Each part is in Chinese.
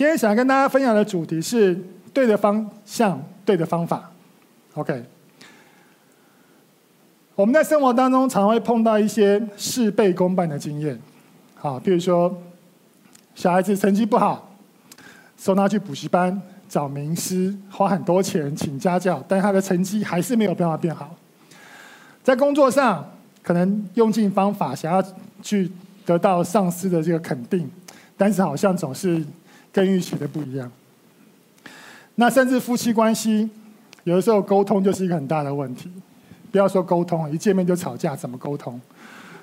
今天想跟大家分享的主题是对的方向、对的方法。OK，我们在生活当中常会碰到一些事倍功半的经验，好，比如说小孩子成绩不好，送他去补习班，找名师，花很多钱请家教，但他的成绩还是没有办法变好。在工作上，可能用尽方法想要去得到上司的这个肯定，但是好像总是跟预期的不一样。那甚至夫妻关系，有的时候沟通就是一个很大的问题。不要说沟通，一见面就吵架，怎么沟通？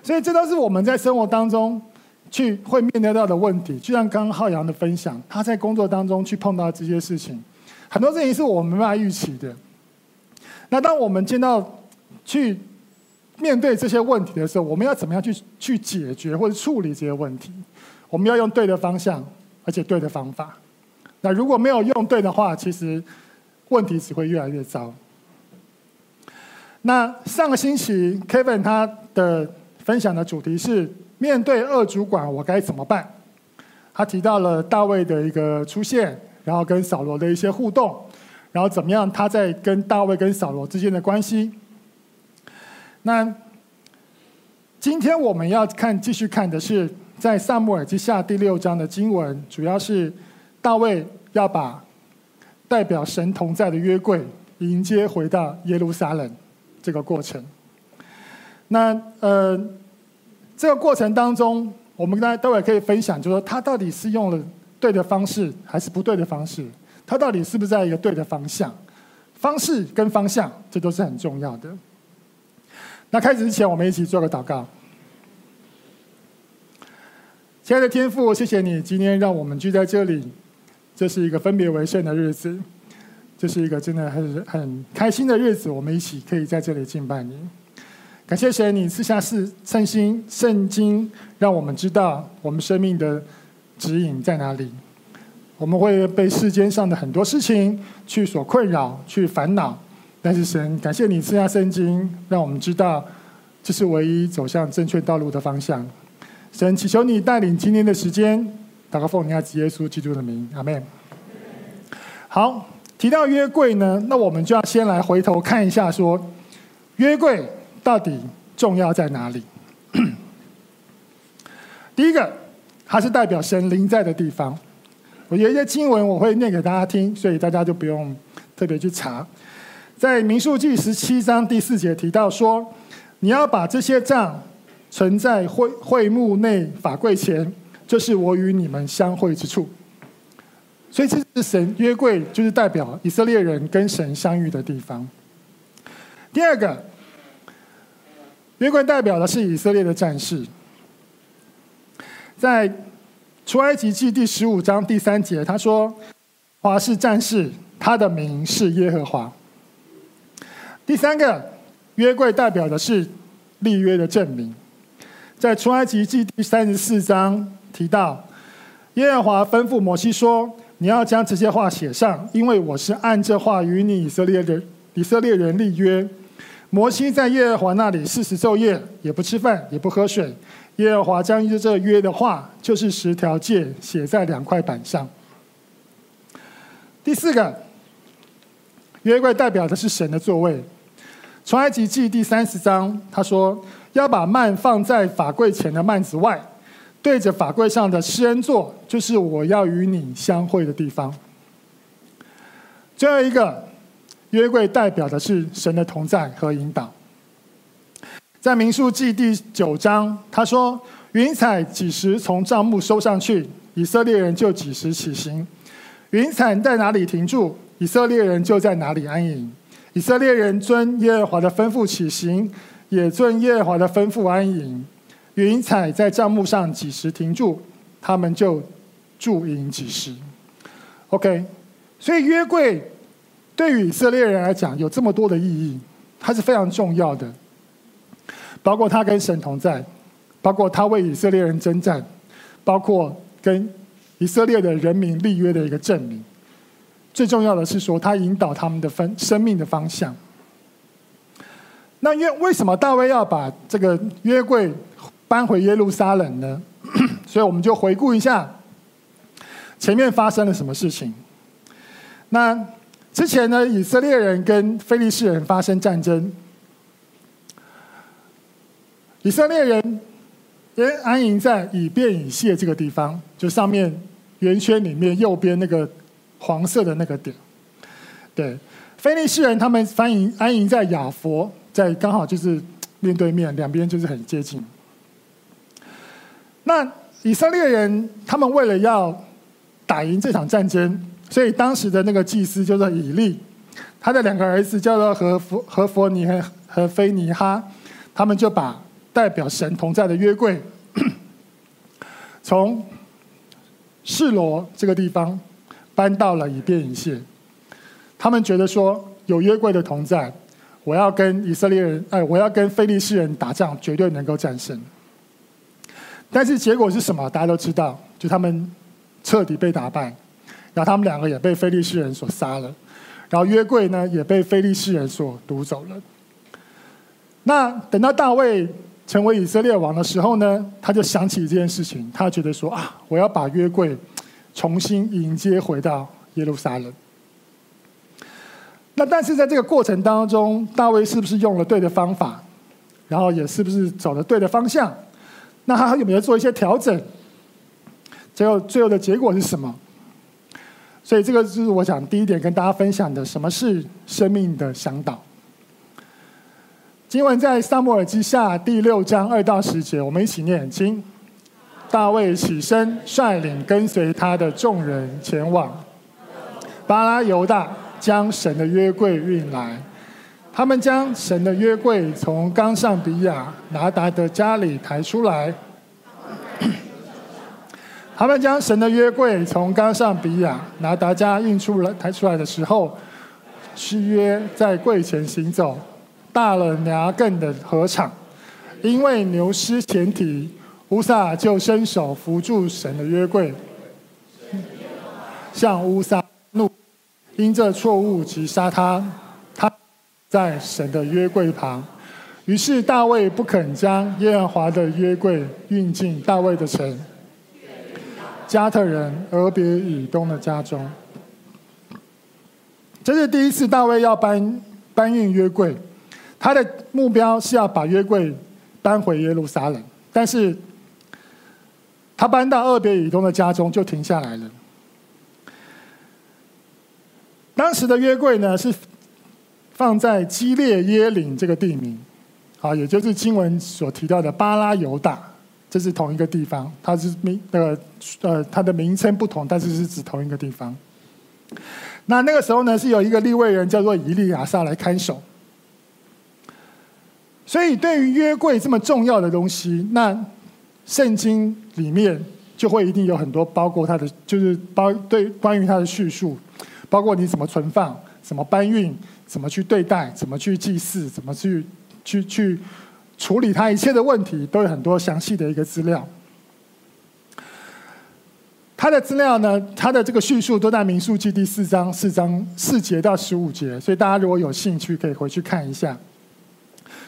所以这都是我们在生活当中去会面对到的问题。就像刚刚浩洋的分享，他在工作当中去碰到这些事情，很多事情是我们没办法预期的。那当我们见到去面对这些问题的时候，我们要怎么样去去解决或者处理这些问题？我们要用对的方向，而且对的方法。那如果没有用对的话，其实问题只会越来越糟。那上个星期，Kevin 他的分享的主题是面对二主管，我该怎么办？他提到了大卫的一个出现，然后跟扫罗的一些互动，然后怎么样他在跟大卫跟扫罗之间的关系。那今天我们要看继续看的是在撒母耳记下第六章的经文，主要是大卫要把代表神同在的约柜迎接回到耶路撒冷。这个过程，那呃，这个过程当中，我们大家待会可以分享，就是说他到底是用了对的方式，还是不对的方式？他到底是不是在一个对的方向？方式跟方向，这都是很重要的。那开始之前，我们一起做个祷告。亲爱的天父，谢谢你今天让我们聚在这里，这是一个分别为圣的日子。这是一个真的很很开心的日子，我们一起可以在这里敬拜你。感谢神，你赐下是圣心圣经，让我们知道我们生命的指引在哪里。我们会被世间上的很多事情去所困扰、去烦恼，但是神，感谢你赐下圣经，让我们知道这是唯一走向正确道路的方向。神，祈求你带领今天的时间，祷告奉你爱子耶稣基督的名，阿门。好。提到约柜呢，那我们就要先来回头看一下，说约柜到底重要在哪里？第一个，它是代表神临在的地方。我有一些经文我会念给大家听，所以大家就不用特别去查。在民数记十七章第四节提到说，你要把这些账存在会会幕内法柜前，就是我与你们相会之处。所以这是神约柜，就是代表以色列人跟神相遇的地方。第二个，约柜代表的是以色列的战士。在出埃及记第十五章第三节，他说：“华是战士，他的名是耶和华。”第三个，约柜代表的是立约的证明。在出埃及记第三十四章提到，耶和华吩咐摩西说。你要将这些话写上，因为我是按这话与你以色列人以色列人立约。摩西在耶和华那里四十昼夜，也不吃饭，也不喝水。耶和华将这约的话，就是十条诫，写在两块板上。第四个，约柜代表的是神的座位。出埃及记第三十章，他说要把幔放在法柜前的幔子外。对着法柜上的施恩座，就是我要与你相会的地方。最后一个约柜代表的是神的同在和引导。在民数记第九章，他说：“云彩几时从帐幕收上去，以色列人就几时起行；云彩在哪里停住，以色列人就在哪里安营。以色列人遵耶和华的吩咐起行，也遵耶和华的吩咐安营。”云彩在帐幕上几时停住，他们就驻营几时。OK，所以约柜对于以色列人来讲有这么多的意义，它是非常重要的。包括他跟神同在，包括他为以色列人征战，包括跟以色列的人民立约的一个证明。最重要的是说，他引导他们的分生命的方向。那约为什么大卫要把这个约柜搬回耶路撒冷呢？所以我们就回顾一下，前面发生了什么事情。那之前呢，以色列人跟非利士人发生战争，以色列人也安营在以便以谢这个地方，就上面圆圈里面右边那个黄色的那个点。对，非利士人他们安营安营在亚佛，在刚好就是 面对面，两边就是很接近。那以色列人他们为了要打赢这场战争，所以当时的那个祭司叫做以利，他的两个儿子叫做何弗何弗尼和和菲尼哈，他们就把代表神同在的约柜 从示罗这个地方搬到了以便以谢。他们觉得说有约柜的同在，我要跟以色列人哎，我要跟非利士人打仗，绝对能够战胜。但是结果是什么？大家都知道，就他们彻底被打败，然后他们两个也被非利士人所杀了，然后约柜呢也被非利士人所夺走了。那等到大卫成为以色列王的时候呢，他就想起这件事情，他觉得说啊，我要把约柜重新迎接回到耶路撒冷。那但是在这个过程当中，大卫是不是用了对的方法？然后也是不是走了对的方向？那他有没有做一些调整？最后，最后的结果是什么？所以，这个就是我想第一点跟大家分享的：什么是生命的向导？经文在撒母耳记下第六章二到十节，我们一起念经。大卫起身，率领跟随他的众人前往巴拉犹大，将神的约柜运来。他们将神的约柜从冈上比亚拿达的家里抬出来。他们将神的约柜从冈上比亚拿达家运出来抬出来的时候，示约在柜前行走，大了拿更的合场，因为牛失前蹄，乌撒就伸手扶住神的约柜，向乌撒怒，因这错误击杀他他。在神的约柜旁，于是大卫不肯将耶和华的约柜运进大卫的城，加特人俄别以东的家中。这是第一次大卫要搬搬运约柜，他的目标是要把约柜搬回耶路撒冷，但是他搬到俄别以东的家中就停下来了。当时的约柜呢是。放在基列耶岭这个地名，啊，也就是经文所提到的巴拉犹大，这是同一个地方。它是名呃呃，它的名称不同，但是是指同一个地方。那那个时候呢，是有一个利未人叫做以利亚撒来看守。所以，对于约柜这么重要的东西，那圣经里面就会一定有很多包括它的，就是包对关于它的叙述，包括你怎么存放，怎么搬运。怎么去对待？怎么去祭祀？怎么去去去处理他一切的问题？都有很多详细的一个资料。他的资料呢？他的这个叙述都在民数记第四章四章四节到十五节，所以大家如果有兴趣，可以回去看一下。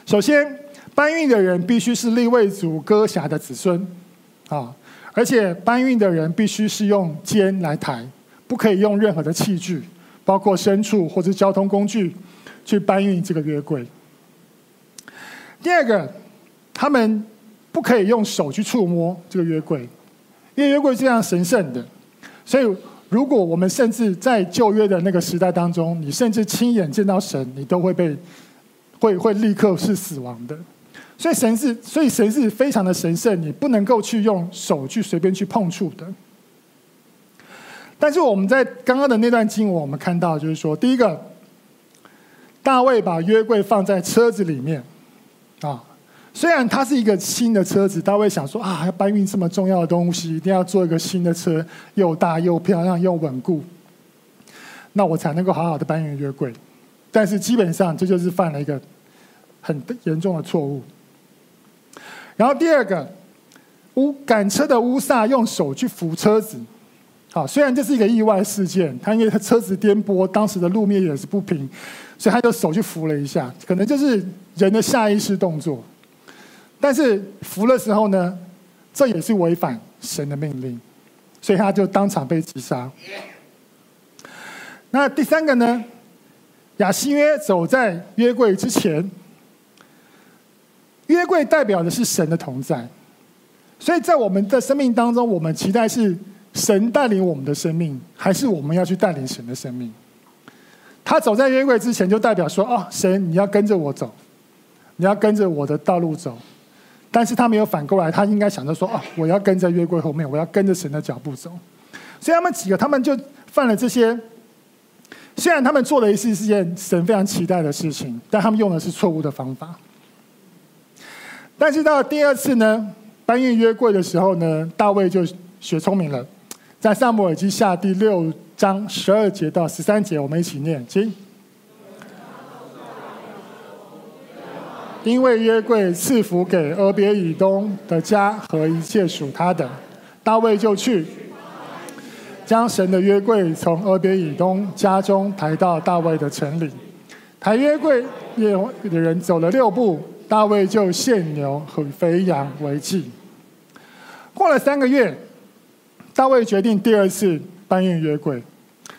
首先，搬运的人必须是立位族歌侠的子孙啊，而且搬运的人必须是用肩来抬，不可以用任何的器具。包括牲畜或者交通工具去搬运这个约柜。第二个，他们不可以用手去触摸这个约柜，因为约柜是这样神圣的。所以，如果我们甚至在旧约的那个时代当中，你甚至亲眼见到神，你都会被会会立刻是死亡的。所以神是，所以神是非常的神圣，你不能够去用手去随便去碰触的。但是我们在刚刚的那段经文，我们看到就是说，第一个，大卫把约柜放在车子里面，啊，虽然它是一个新的车子，大卫想说啊，要搬运这么重要的东西，一定要做一个新的车，又大又漂亮又稳固，那我才能够好好的搬运约柜。但是基本上这就是犯了一个很严重的错误。然后第二个，乌赶车的乌撒用手去扶车子。好，虽然这是一个意外事件，他因为他车子颠簸，当时的路面也是不平，所以他就手去扶了一下，可能就是人的下意识动作。但是扶的时候呢，这也是违反神的命令，所以他就当场被击杀。那第三个呢？亚西约走在约柜之前，约柜代表的是神的同在，所以在我们的生命当中，我们期待是神带领我们的生命，还是我们要去带领神的生命？他走在约柜之前，就代表说：“哦，神，你要跟着我走，你要跟着我的道路走。”但是他没有反过来，他应该想着说：“哦，我要跟在约柜后面，我要跟着神的脚步走。”所以他们几个，他们就犯了这些。虽然他们做了一次是件神非常期待的事情，但他们用的是错误的方法。但是到第二次呢，搬运约柜的时候呢，大卫就学聪明了，在撒母耳记下第六章十二节到十三节，我们一起念，请。因为约柜赐福给俄别以东的家和一切属他的，大卫就去。将神的约柜从俄别以东家中抬到大卫的城里，抬约柜的人走了六步，大卫就献牛和肥羊为祭。过了三个月，大卫决定第二次搬运约柜。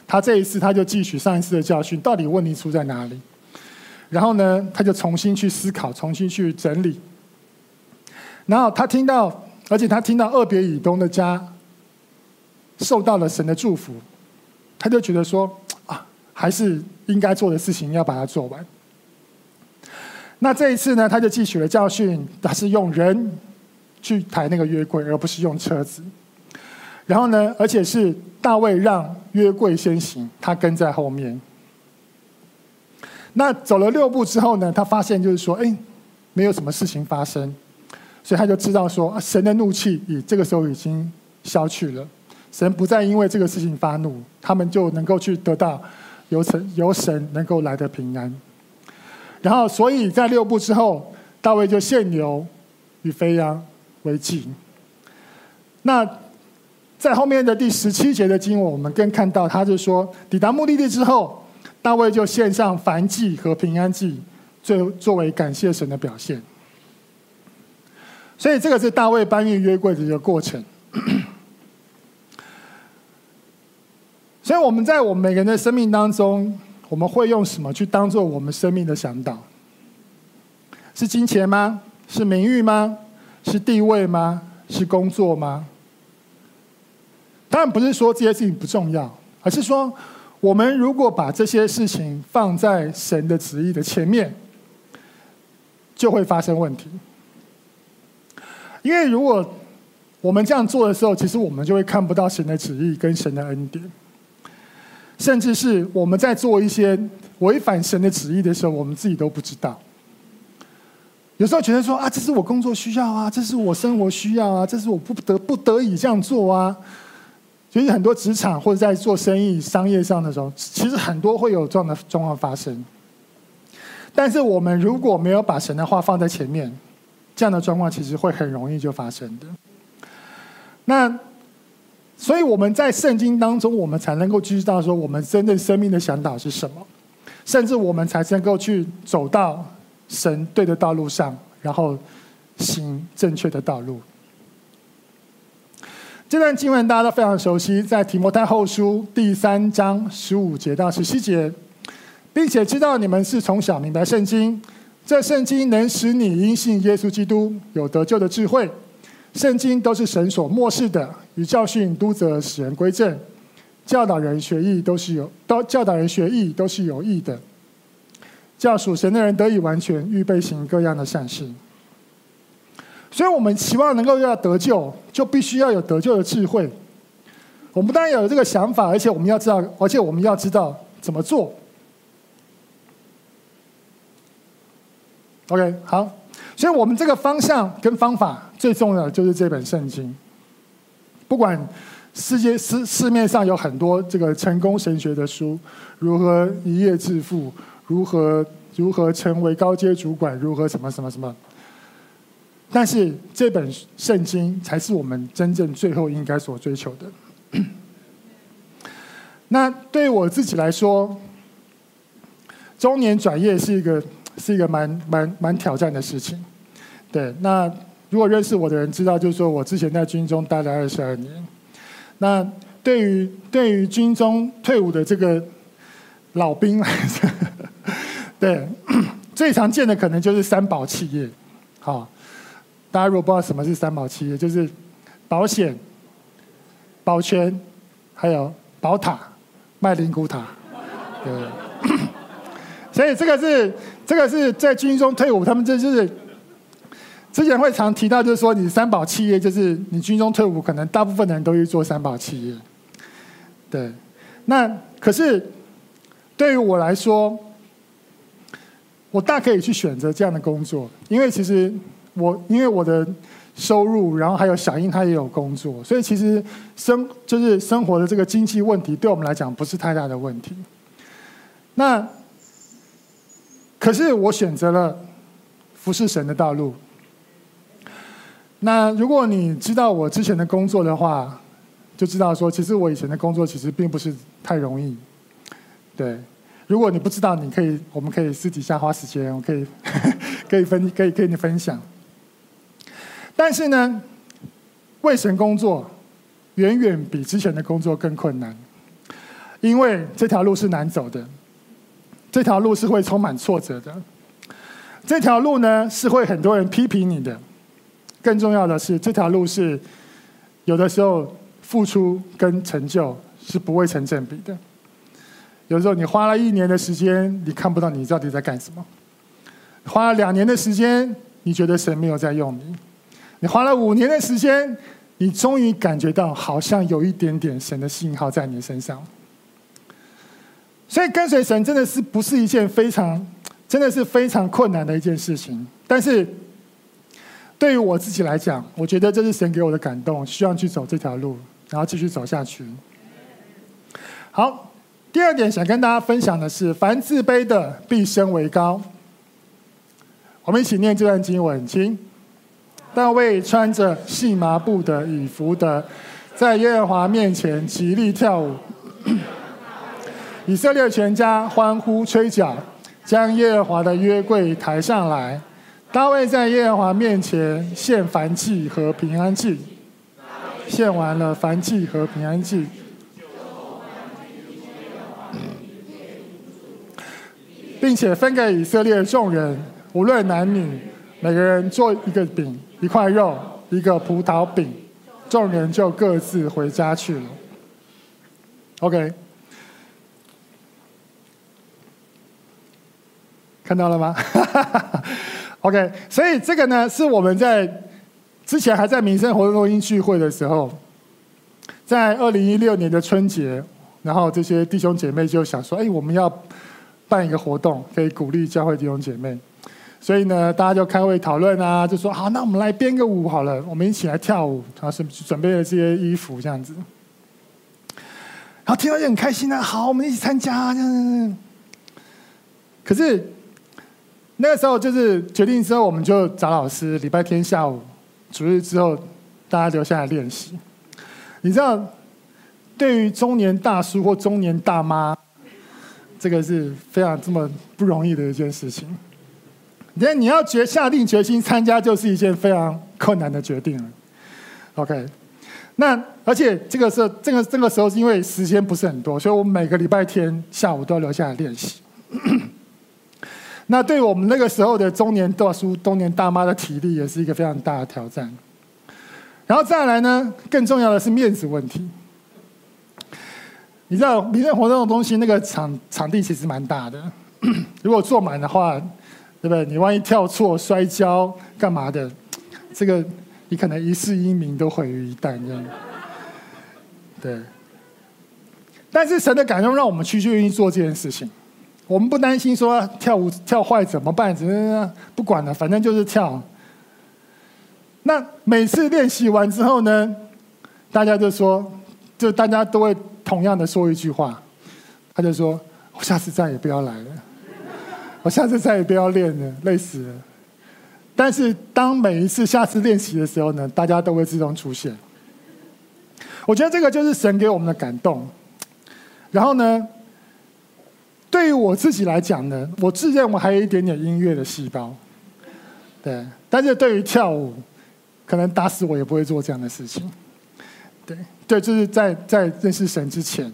他这一次他就汲取上一次的教训，到底问题出在哪里？然后呢，他就重新去思考，重新去整理。然后他听到，而且他听到二别以东的家。受到了神的祝福，他就觉得说啊，还是应该做的事情要把它做完。那这一次呢，他就汲取了教训，他是用人去抬那个约柜，而不是用车子。然后呢，而且是大卫让约柜先行，他跟在后面。那走了六步之后呢，他发现就是说，哎，没有什么事情发生，所以他就知道说，神的怒气已这个时候已经消去了。神不再因为这个事情发怒，他们就能够去得到由神由神能够来的平安。然后，所以在六步之后，大卫就献牛与肥羊为祭。那在后面的第十七节的经文，我们更看到，他就说，抵达目的地之后，大卫就献上燔祭和平安祭，作作为感谢神的表现。所以，这个是大卫搬运约柜的一个过程。所以我们在我们每个人的生命当中，我们会用什么去当做我们生命的向导？是金钱吗？是名誉吗？是地位吗？是工作吗？当然不是说这些事情不重要，而是说，我们如果把这些事情放在神的旨意的前面，就会发生问题。因为如果我们这样做的时候，其实我们就会看不到神的旨意跟神的恩典。甚至是我们在做一些违反神的旨意的时候，我们自己都不知道。有时候觉得说啊，这是我工作需要啊，这是我生活需要啊，这是我不得不得已这样做啊。其实很多职场或者在做生意、商业上的时候，其实很多会有这样的状况发生。但是我们如果没有把神的话放在前面，这样的状况其实会很容易就发生的。那。所以我们在圣经当中，我们才能够知道说，我们真正生命的向导是什么，甚至我们才能够去走到神对的道路上，然后行正确的道路。这段经文大家都非常熟悉，在提摩太后书第三章十五节到十七节，并且知道你们是从小明白圣经，这圣经能使你因信耶稣基督有得救的智慧。圣经都是神所默示的，与教训、督责、使人归正、教导人学义，都是有都教导人学义都是有益的，教属神的人得以完全，预备行各样的善事。所以，我们期望能够要得救，就必须要有得救的智慧。我们当然有这个想法，而且我们要知道，而且我们要知道怎么做。OK，好。所以我们这个方向跟方法最重要的就是这本圣经。不管世界市市面上有很多这个成功神学的书，如何一夜致富，如何如何成为高阶主管，如何什么什么什么，但是这本圣经才是我们真正最后应该所追求的。那对我自己来说，中年转业是一个是一个蛮蛮蛮挑战的事情。对，那如果认识我的人知道，就是说我之前在军中待了二十二年。那对于对于军中退伍的这个老兵来说，对，最常见的可能就是三宝企业。好，大家如果不知道什么是三宝企业，就是保险、保全，还有宝塔、卖灵骨塔。对，所以这个是这个是在军中退伍，他们这就是之前会常提到，就是说你三宝企业，就是你军中退伍，可能大部分人都去做三宝企业。对，那可是对于我来说，我大可以去选择这样的工作，因为其实我因为我的收入，然后还有小英他也有工作，所以其实生就是生活的这个经济问题，对我们来讲不是太大的问题。那可是我选择了服侍神的道路。那如果你知道我之前的工作的话，就知道说，其实我以前的工作其实并不是太容易。对，如果你不知道，你可以，我们可以私底下花时间，我可以 可以分，可以跟你分享。但是呢，为神工作远远比之前的工作更困难，因为这条路是难走的，这条路是会充满挫折的，这条路呢是会很多人批评你的，更重要的是，这条路是有的时候。付出跟成就是不会成正比的。有时候你花了一年的时间，你看不到你到底在干什么；花了两年的时间，你觉得神没有在用你；你花了五年的时间，你终于感觉到好像有一点点神的信号在你身上。所以跟随神真的是不是一件非常，真的是非常困难的一件事情。但是对于我自己来讲，我觉得这是神给我的感动，希望去走这条路。然后继续走下去。好，第二点想跟大家分享的是：凡自卑的必升为高。我们一起念这段经文，请。大卫穿着细麻布的以服的，在耶和华面前极力跳舞。以色列全家欢呼吹角，将耶和华的约柜抬上来。大卫在耶和华面前献燔祭和平安祭。献完了燔祭和平安祭，并且分给以色列众人，无论男女，每个人做一个饼、一块肉、一个葡萄饼，众人就各自回家去了。OK，看到了吗？OK，所以这个呢，是我们在。之前还在民生活动中心聚会的时候，在二零一六年的春节，然后这些弟兄姐妹就想说：“哎，我们要办一个活动，可以鼓励教会弟兄姐妹。”所以呢，大家就开会讨论啊，就说：“好，那我们来编个舞好了，我们一起来跳舞。”他是准备了这些衣服这样子。然后听到就很开心啊，好，我们一起参加这样。可是那个时候就是决定之后，我们就找老师，礼拜天下午。主日之后，大家留下来练习。你知道，对于中年大叔或中年大妈，这个是非常这么不容易的一件事情。你看，你要决下定决心参加，就是一件非常困难的决定了。OK，那而且这个时候，这个这个时候是因为时间不是很多，所以我每个礼拜天下午都要留下来练习。那对我们那个时候的中年大叔、中年大妈的体力，也是一个非常大的挑战。然后再来呢，更重要的是面子问题。你知道，民生活动的东西，那个场场地其实蛮大的。如果坐满的话，对不对？你万一跳错、摔跤、干嘛的，这个你可能一世英名都毁于一旦，这样。对。但是神的感动让我们去愿意做这件事情。我们不担心说跳舞跳坏怎么办？怎么不管了，反正就是跳。那每次练习完之后呢，大家就说，就大家都会同样的说一句话，他就说：“我下次再也不要来了，我下次再也不要练了，累死了。”但是当每一次下次练习的时候呢，大家都会自动出现。我觉得这个就是神给我们的感动。然后呢，对于我自己来讲呢，我自认我还有一点点音乐的细胞，对。但是对于跳舞，可能打死我也不会做这样的事情，对。对，就是在在认识神之前。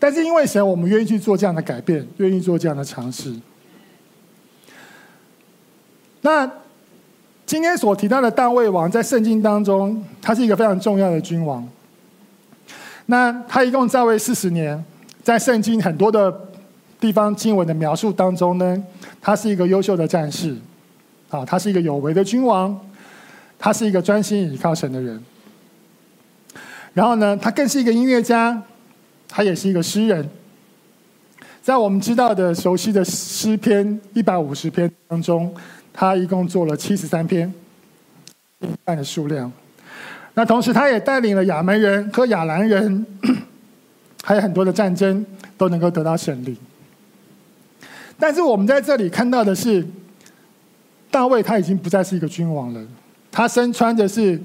但是因为神，我们愿意去做这样的改变，愿意做这样的尝试。那今天所提到的大卫王，在圣经当中，他是一个非常重要的君王。那他一共在位四十年，在圣经很多的地方经文的描述当中呢，他是一个优秀的战士，啊，他是一个有为的君王，他是一个专心倚靠神的人。然后呢，他更是一个音乐家，他也是一个诗人。在我们知道的、熟悉的诗篇一百五十篇当中，他一共做了七十三篇，一半的数量。那同时，他也带领了亚扪人和亚兰人，还有很多的战争都能够得到胜利。但是，我们在这里看到的是，大卫他已经不再是一个君王了，他身穿的是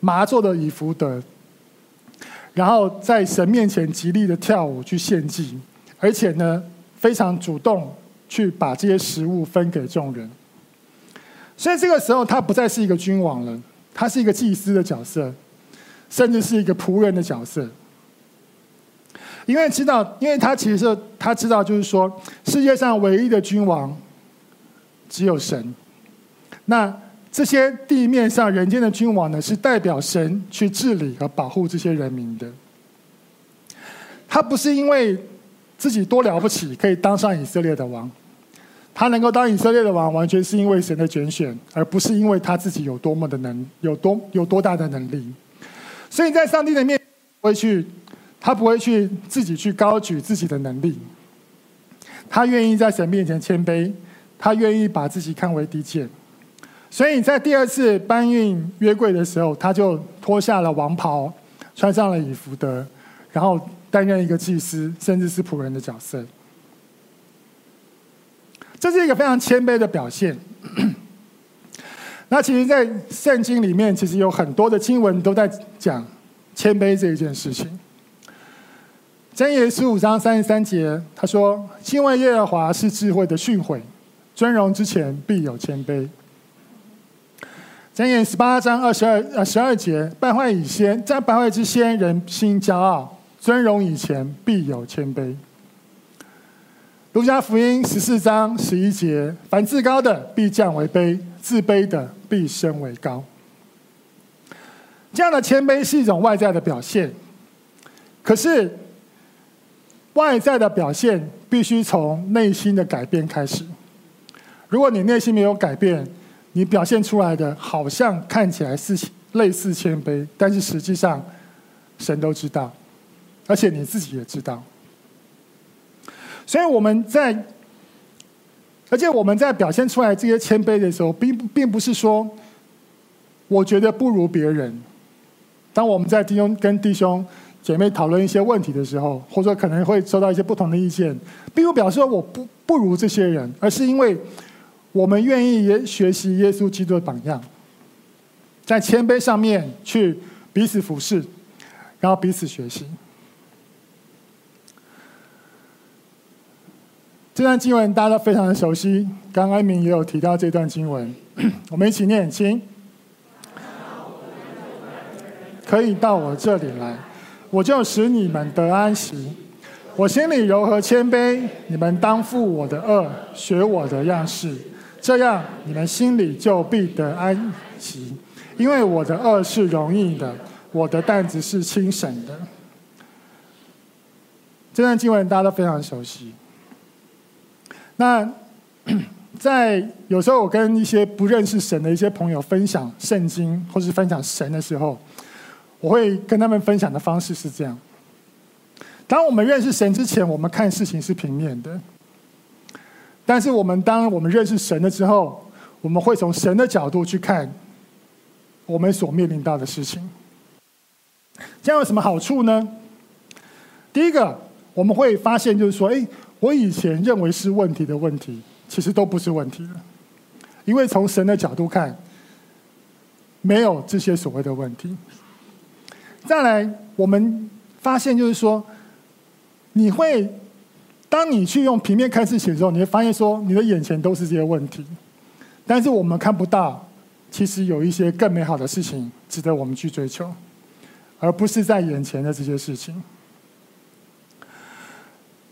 麻做的以服的，然后在神面前极力的跳舞去献祭，而且呢，非常主动去把这些食物分给众人。所以，这个时候他不再是一个君王了。他是一个祭司的角色，甚至是一个仆人的角色，因为知道，因为他其实他知道，就是说，世界上唯一的君王只有神。那这些地面上人间的君王呢，是代表神去治理和保护这些人民的。他不是因为自己多了不起，可以当上以色列的王。他能够当以色列的王，完全是因为神的拣选，而不是因为他自己有多么的能，有多有多大的能力。所以在上帝的面前，会去，他不会去自己去高举自己的能力。他愿意在神面前谦卑，他愿意把自己看为低贱。所以在第二次搬运约柜的时候，他就脱下了王袍，穿上了以弗得，然后担任一个祭司，甚至是仆人的角色。这是一个非常谦卑的表现。那其实，在圣经里面，其实有很多的经文都在讲谦卑这一件事情。箴言十五章三十三节，他说：“敬畏耶和华是智慧的训诲，尊荣之前必有谦卑。”箴言十八章二十二呃十二节，败坏以先，在败坏之先，人心骄傲；尊荣以前，必有谦卑。儒家福音十四章十一节：凡自高的必降为卑，自卑的必升为高。这样的谦卑是一种外在的表现，可是外在的表现必须从内心的改变开始。如果你内心没有改变，你表现出来的好像看起来是类似谦卑，但是实际上神都知道，而且你自己也知道。所以我们在，而且我们在表现出来这些谦卑的时候，并并不是说我觉得不如别人。当我们在弟兄跟弟兄姐妹讨论一些问题的时候，或者可能会收到一些不同的意见，并不表示说我不不如这些人，而是因为我们愿意也学习耶稣基督的榜样，在谦卑上面去彼此服侍，然后彼此学习。这段经文大家都非常的熟悉，刚安明也有提到这段经文，我们一起念，请。可以到我这里来，我就使你们得安息。我心里柔和谦卑，你们当负我的轭，学我的样式，这样你们心里就必得安息。因为我的轭是容易的，我的担子是轻省的。这段经文大家都非常熟悉。那 在有时候，我跟一些不认识神的一些朋友分享圣经，或是分享神的时候，我会跟他们分享的方式是这样：当我们认识神之前，我们看事情是平面的；但是我们当我们认识神了之后，我们会从神的角度去看我们所面临到的事情。这样有什么好处呢？第一个，我们会发现就是说，哎。我以前认为是问题的问题，其实都不是问题了，因为从神的角度看，没有这些所谓的问题。再来，我们发现就是说，你会当你去用平面看事情的时候，你会发现说，你的眼前都是这些问题，但是我们看不到，其实有一些更美好的事情值得我们去追求。而不是在眼前的这些事情。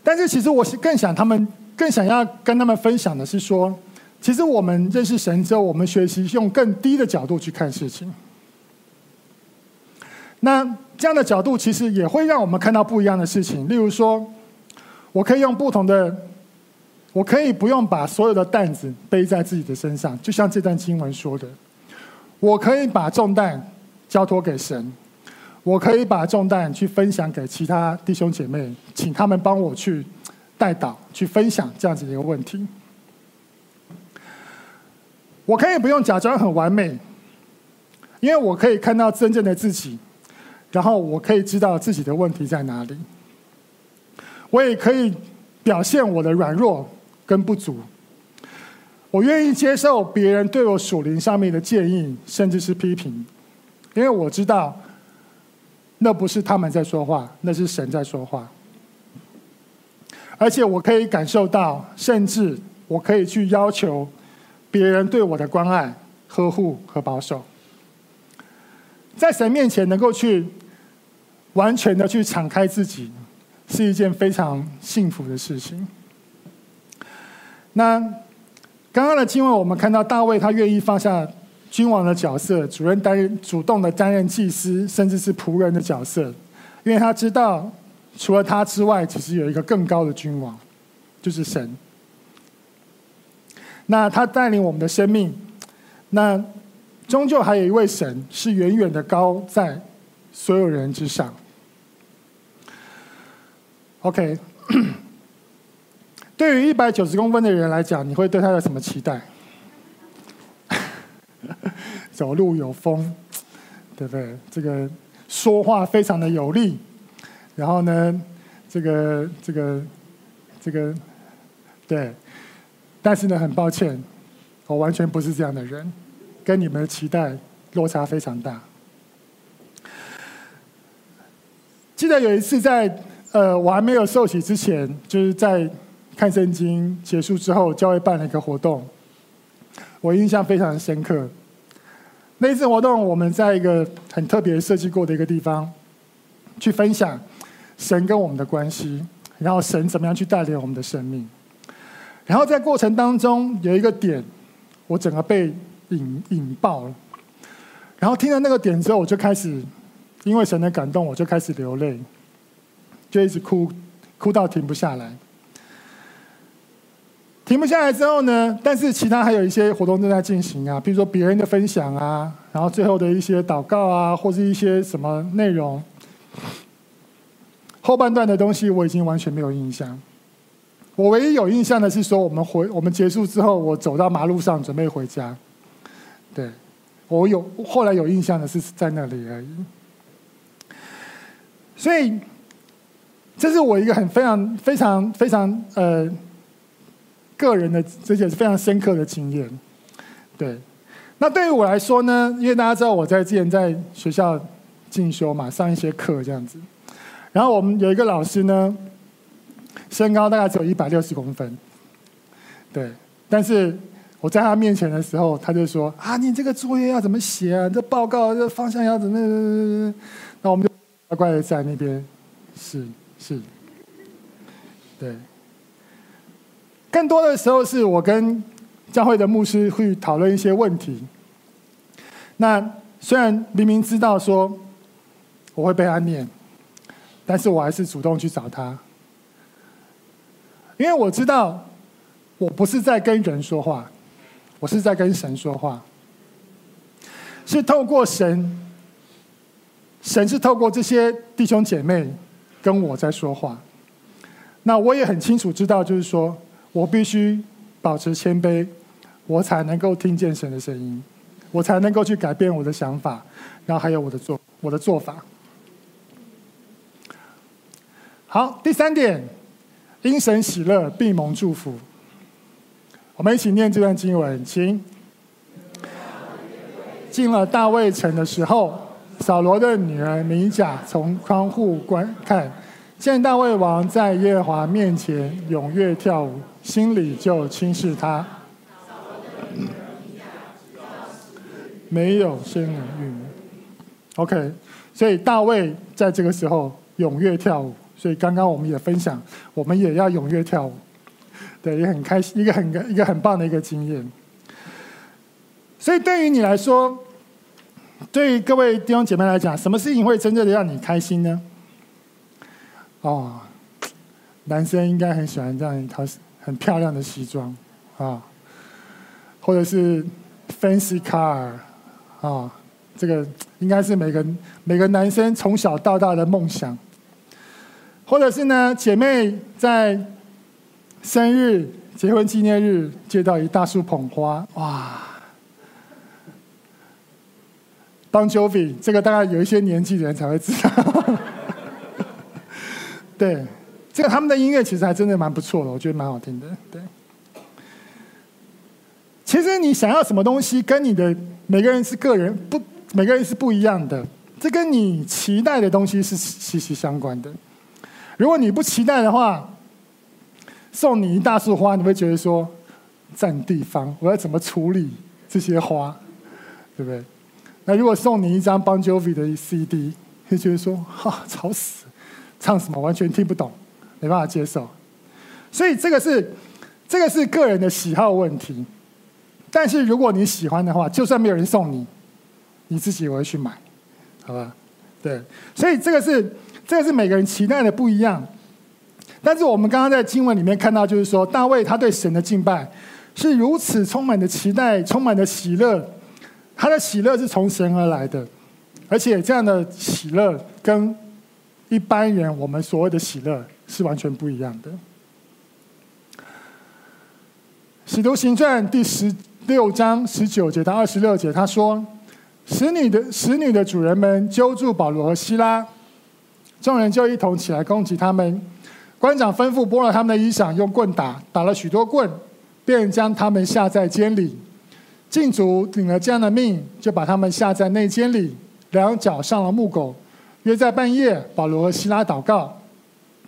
但是，其实我是更想他们更想要跟他们分享的是说，其实我们认识神之后，我们学习用更低的角度去看事情。那这样的角度其实也会让我们看到不一样的事情。例如说，我可以用不同的，我可以不用把所有的担子背在自己的身上，就像这段经文说的，我可以把重担交托给神，我可以把重担去分享给其他弟兄姐妹，请他们帮我去代祷，去分享这样子的一个问题。我可以不用假装很完美，因为我可以看到真正的自己。然后我可以知道自己的问题在哪里，我也可以表现我的软弱跟不足。我愿意接受别人对我属灵上面的建议，甚至是批评，因为我知道那不是他们在说话，那是神在说话。而且我可以感受到，甚至我可以去要求别人对我的关爱、呵护和保守。在神面前能够去完全的去敞开自己，是一件非常幸福的事情。那刚刚的经文，我们看到大卫他愿意放下君王的角色，主任担任主动的担任祭司，甚至是仆人的角色，因为他知道除了他之外，其实有一个更高的君王，就是神。那他带领我们的生命，那。终究还有一位神是远远的高在所有人之上。OK，对于一百九十公分的人来讲，你会对他有什么期待？走路有风，对不对？这个说话非常的有力，然后呢，这个这个这个，对，但是呢，很抱歉，我完全不是这样的人。跟你们的期待落差非常大。记得有一次在呃，我还没有受洗之前，就是在看圣经结束之后，教会办了一个活动，我印象非常深刻。那一次活动，我们在一个很特别设计过的一个地方，去分享神跟我们的关系，然后神怎么样去带领我们的生命。然后在过程当中有一个点，我整个被。引引爆了，然后听了那个点之后，我就开始因为神的感动，我就开始流泪，就一直哭，哭到停不下来。停不下来之后呢，但是其他还有一些活动正在进行啊，比如说别人的分享啊，然后最后的一些祷告啊，或是一些什么内容。后半段的东西我已经完全没有印象，我唯一有印象的是说，我们回我们结束之后，我走到马路上准备回家。对，我有后来有印象的是在那里而已，所以这是我一个很非常非常非常呃个人的，这些是非常深刻的经验。对，那对于我来说呢，因为大家知道我在之前在学校进修嘛，上一些课这样子，然后我们有一个老师呢，身高大概只有一百六十公分，对，但是。我在他面前的时候，他就说：“啊，你这个作业要怎么写啊？这报告这方向要怎么？”那我们就乖乖的在那边，是是，对。更多的时候是我跟教会的牧师会讨论一些问题。那虽然明明知道说我会被他念，但是我还是主动去找他，因为我知道我不是在跟人说话。我是在跟神说话，是透过神，神是透过这些弟兄姐妹跟我在说话。那我也很清楚知道，就是说我必须保持谦卑，我才能够听见神的声音，我才能够去改变我的想法，然后还有我的做我的做法。好，第三点，因神喜乐，必蒙祝福。我们一起念这段经文，请。进了大卫城的时候，扫罗的女儿米甲从窗户观看，见大卫王在耶和华面前踊跃跳舞，心里就轻视他。没有生儿育女。OK，所以大卫在这个时候踊跃跳舞。所以刚刚我们也分享，我们也要踊跃跳舞，对，也很开心，一个很一个很棒的一个经验。所以对于你来说，对于各位弟兄姐妹来讲，什么事情会真正的让你开心呢？哦，男生应该很喜欢这样一套很漂亮的西装啊，或者是 fancy car 啊，这个应该是每个每个男生从小到大的梦想。或者是呢，姐妹在生日、结婚纪念日接到一大束捧花，哇！Bon Jovi，这个大概有一些年纪的人才会知道。对，这个他们的音乐其实还真的蛮不错的，我觉得蛮好听的。对，其实你想要什么东西，跟你的每个人是个人不，每个人是不一样的，这跟你期待的东西是息息相关的。如果你不期待的话，送你一大束花，你会觉得说占地方，我要怎么处理这些花，对不对？那如果送你一张 Bon Jovi 的 CD，会觉得说哈吵死，唱什么完全听不懂，没办法接受。所以这个是这个是个人的喜好问题。但是如果你喜欢的话，就算没有人送你，你自己也会去买，好吧？对，所以这个是。这个是每个人期待的不一样，但是我们刚刚在经文里面看到，就是说大卫他对神的敬拜是如此充满的期待，充满的喜乐，他的喜乐是从神而来的，而且这样的喜乐跟一般人我们所谓的喜乐是完全不一样的。使徒行传第十六章十九节到二十六节，他说：“使女的使女的主人们揪住保罗和西拉。”众人就一同起来攻击他们，官长吩咐剥了他们的衣裳，用棍打，打了许多棍，便将他们下在监里。禁卒领了这样的命，就把他们下在内监里，两脚上了木狗。约在半夜，保罗和西拉祷告，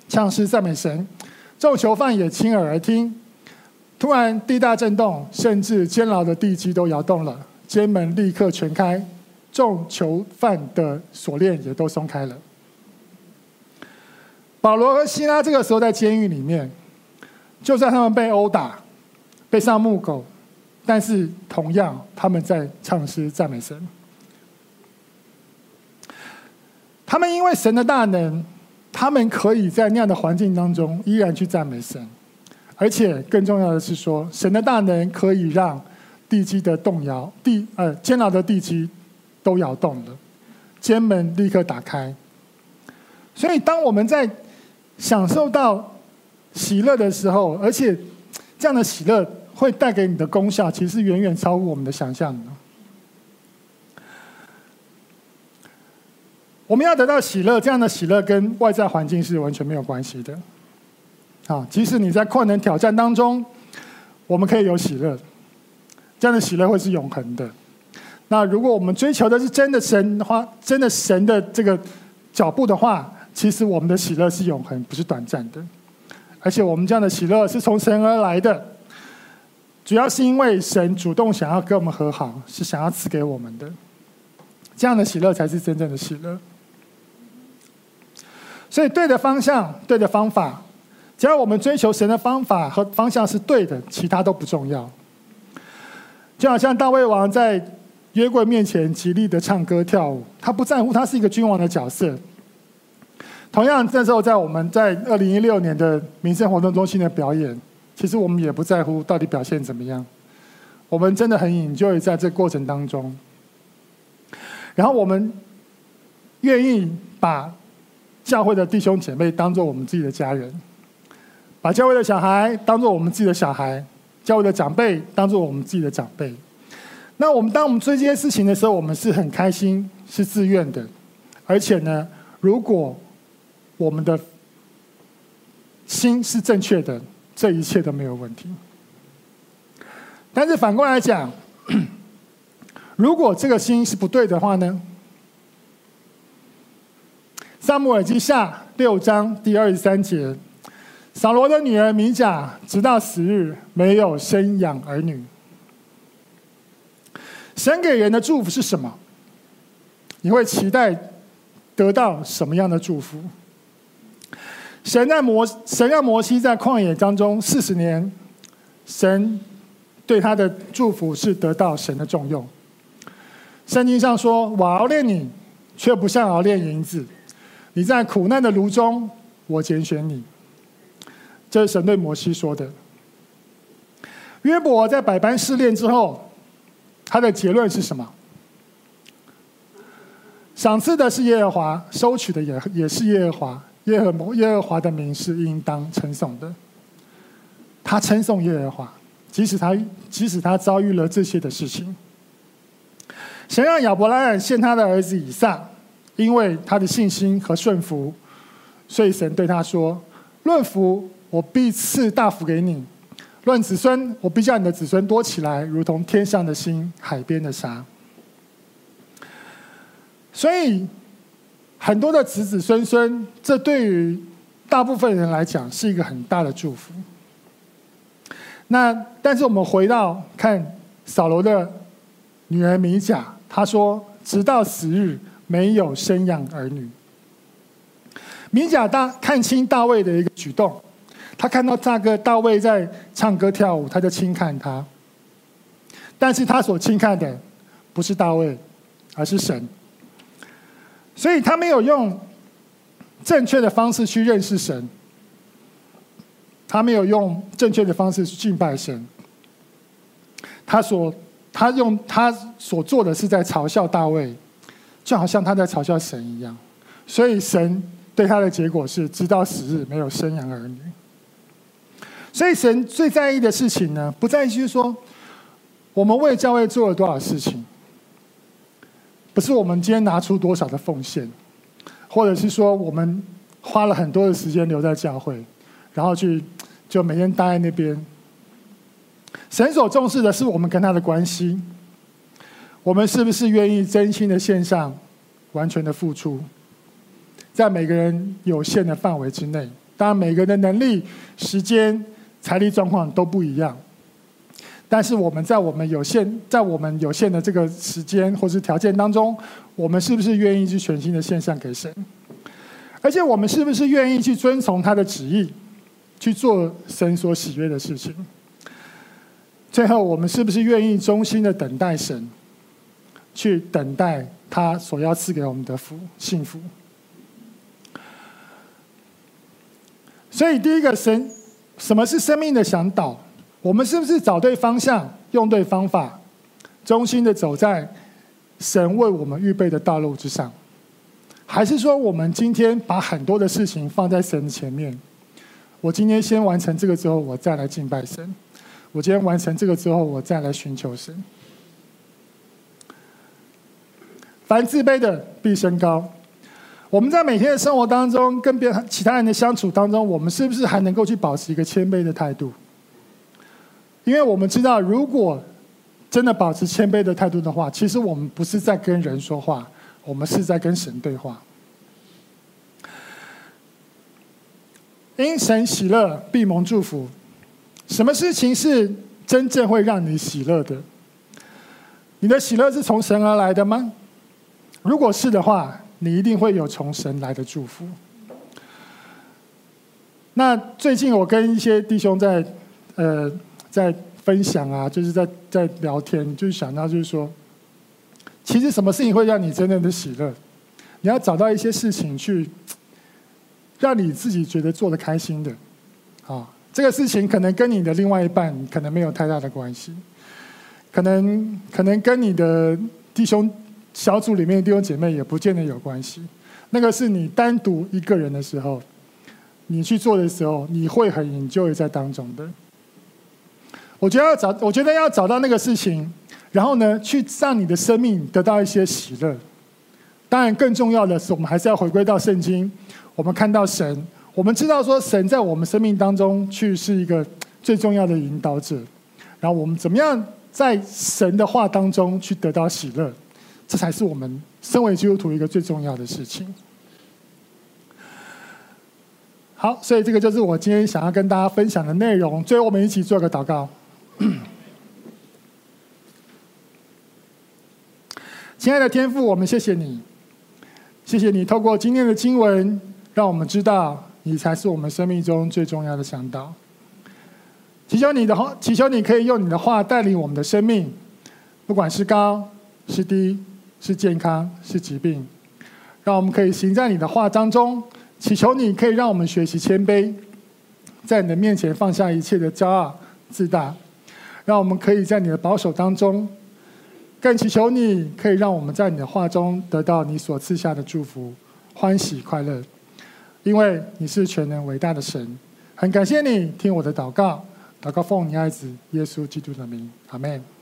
唱诗赞美神。众囚犯也亲耳而听。突然地大震动，甚至监牢的地基都摇动了，监门立刻全开，众囚犯的锁链也都松开了。保罗和西拉这个时候在监狱里面，就算他们被殴打、被上木狗，但是同样他们在唱诗赞美神。他们因为神的大能，他们可以在那样的环境当中依然去赞美神，而且更重要的是说，神的大能可以让地基的动摇、地呃监牢的地基都摇动了，监门立刻打开。所以当我们在享受到喜乐的时候，而且这样的喜乐会带给你的功效，其实远远超乎我们的想象的。我们要得到喜乐，这样的喜乐跟外在环境是完全没有关系的。啊，即使你在困难挑战当中，我们可以有喜乐，这样的喜乐会是永恒的。那如果我们追求的是真的神的话，真的神的这个脚步的话，其实我们的喜乐是永恒，不是短暂的，而且我们这样的喜乐是从神而来的，主要是因为神主动想要跟我们和好，是想要赐给我们的，这样的喜乐才是真正的喜乐。所以，对的方向、对的方法，只要我们追求神的方法和方向是对的，其他都不重要。就好像大卫王在约柜面前极力的唱歌跳舞，他不在乎他是一个君王的角色。同样，这时候在我们在二零一六年的民生活动中心的表演，其实我们也不在乎到底表现怎么样，我们真的很 enjoy 在这过程当中。然后我们愿意把教会的弟兄姐妹当做我们自己的家人，把教会的小孩当做我们自己的小孩，教会的长辈当做我们自己的长辈。那我们当我们做这些事情的时候，我们是很开心，是自愿的，而且呢，如果我们的心是正确的，这一切都没有问题。但是反过来讲，如果这个心是不对的话呢？撒母耳记下六章第二十三节，扫罗的女儿米甲直到死日没有生养儿女。神给人的祝福是什么？你会期待得到什么样的祝福？神在摩神让摩西在旷野当中四十年，神对他的祝福是得到神的重用。圣经上说：“我熬炼你，却不像熬炼银子；你在苦难的炉中，我拣选你。”这是神对摩西说的。约伯在百般试炼之后，他的结论是什么？赏赐的是耶和华，收取的也也是耶和华。耶和摩耶和华的名是应当称颂的。他称颂耶和华，即使他即使他遭遇了这些的事情。神让亚伯拉罕献他的儿子以撒，因为他的信心和顺服，所以神对他说：“论福，我必赐大福给你；论子孙，我必叫你的子孙多起来，如同天上的星、海边的沙。”所以。很多的子子孙孙，这对于大部分人来讲是一个很大的祝福。那但是我们回到看扫罗的女儿米甲，她说：“直到死日没有生养儿女。”米甲大看清大卫的一个举动，他看到大哥大卫在唱歌跳舞，他就轻看他。但是他所轻看的不是大卫，而是神。所以他没有用正确的方式去认识神，他没有用正确的方式去敬拜神。他所他用他所做的是在嘲笑大卫，就好像他在嘲笑神一样。所以神对他的结果是，直到死日没有生养儿女。所以神最在意的事情呢，不在于就是说我们为教会做了多少事情。不是我们今天拿出多少的奉献，或者是说我们花了很多的时间留在教会，然后去就每天待在那边。神所重视的是我们跟他的关系，我们是不是愿意真心的献上，完全的付出，在每个人有限的范围之内，当然每个人的能力、时间、财力状况都不一样。但是我们在我们有限，在我们有限的这个时间或是条件当中，我们是不是愿意去全心的献上给神？而且我们是不是愿意去遵从他的旨意，去做神所喜悦的事情？最后，我们是不是愿意忠心的等待神，去等待他所要赐给我们的福幸福？所以，第一个神，什么是生命的向导？我们是不是找对方向，用对方法，忠心的走在神为我们预备的道路之上？还是说，我们今天把很多的事情放在神前面？我今天先完成这个之后，我再来敬拜神；我今天完成这个之后，我再来寻求神。凡自卑的必升高。我们在每天的生活当中，跟别人其他人的相处当中，我们是不是还能够去保持一个谦卑的态度？因为我们知道，如果真的保持谦卑的态度的话，其实我们不是在跟人说话，我们是在跟神对话。因神喜乐，必蒙祝福。什么事情是真正会让你喜乐的？你的喜乐是从神而来的吗？如果是的话，你一定会有从神来的祝福。那最近我跟一些弟兄在，呃。在分享啊，就是在在聊天，就是想到就是说，其实什么事情会让你真正的喜乐？你要找到一些事情去让你自己觉得做的开心的，啊，这个事情可能跟你的另外一半可能没有太大的关系，可能可能跟你的弟兄小组里面的弟兄姐妹也不见得有关系，那个是你单独一个人的时候，你去做的时候，你会很 enjoy 在当中的。我觉得要找，我觉得要找到那个事情，然后呢，去让你的生命得到一些喜乐。当然，更重要的是，我们还是要回归到圣经。我们看到神，我们知道说神在我们生命当中去是一个最重要的引导者。然后我们怎么样在神的话当中去得到喜乐？这才是我们身为基督徒一个最重要的事情。好，所以这个就是我今天想要跟大家分享的内容。最后，我们一起做个祷告。亲爱的天父，我们谢谢你，谢谢你透过今天的经文，让我们知道你才是我们生命中最重要的向导。祈求你的话，祈求你可以用你的话带领我们的生命，不管是高是低，是健康是疾病，让我们可以行在你的话当中。祈求你可以让我们学习谦卑，在你的面前放下一切的骄傲自大，让我们可以在你的保守当中。更祈求你可以让我们在你的话中得到你所赐下的祝福、欢喜、快乐，因为你是全能伟大的神。很感谢你听我的祷告，祷告奉你爱子耶稣基督的名，阿门。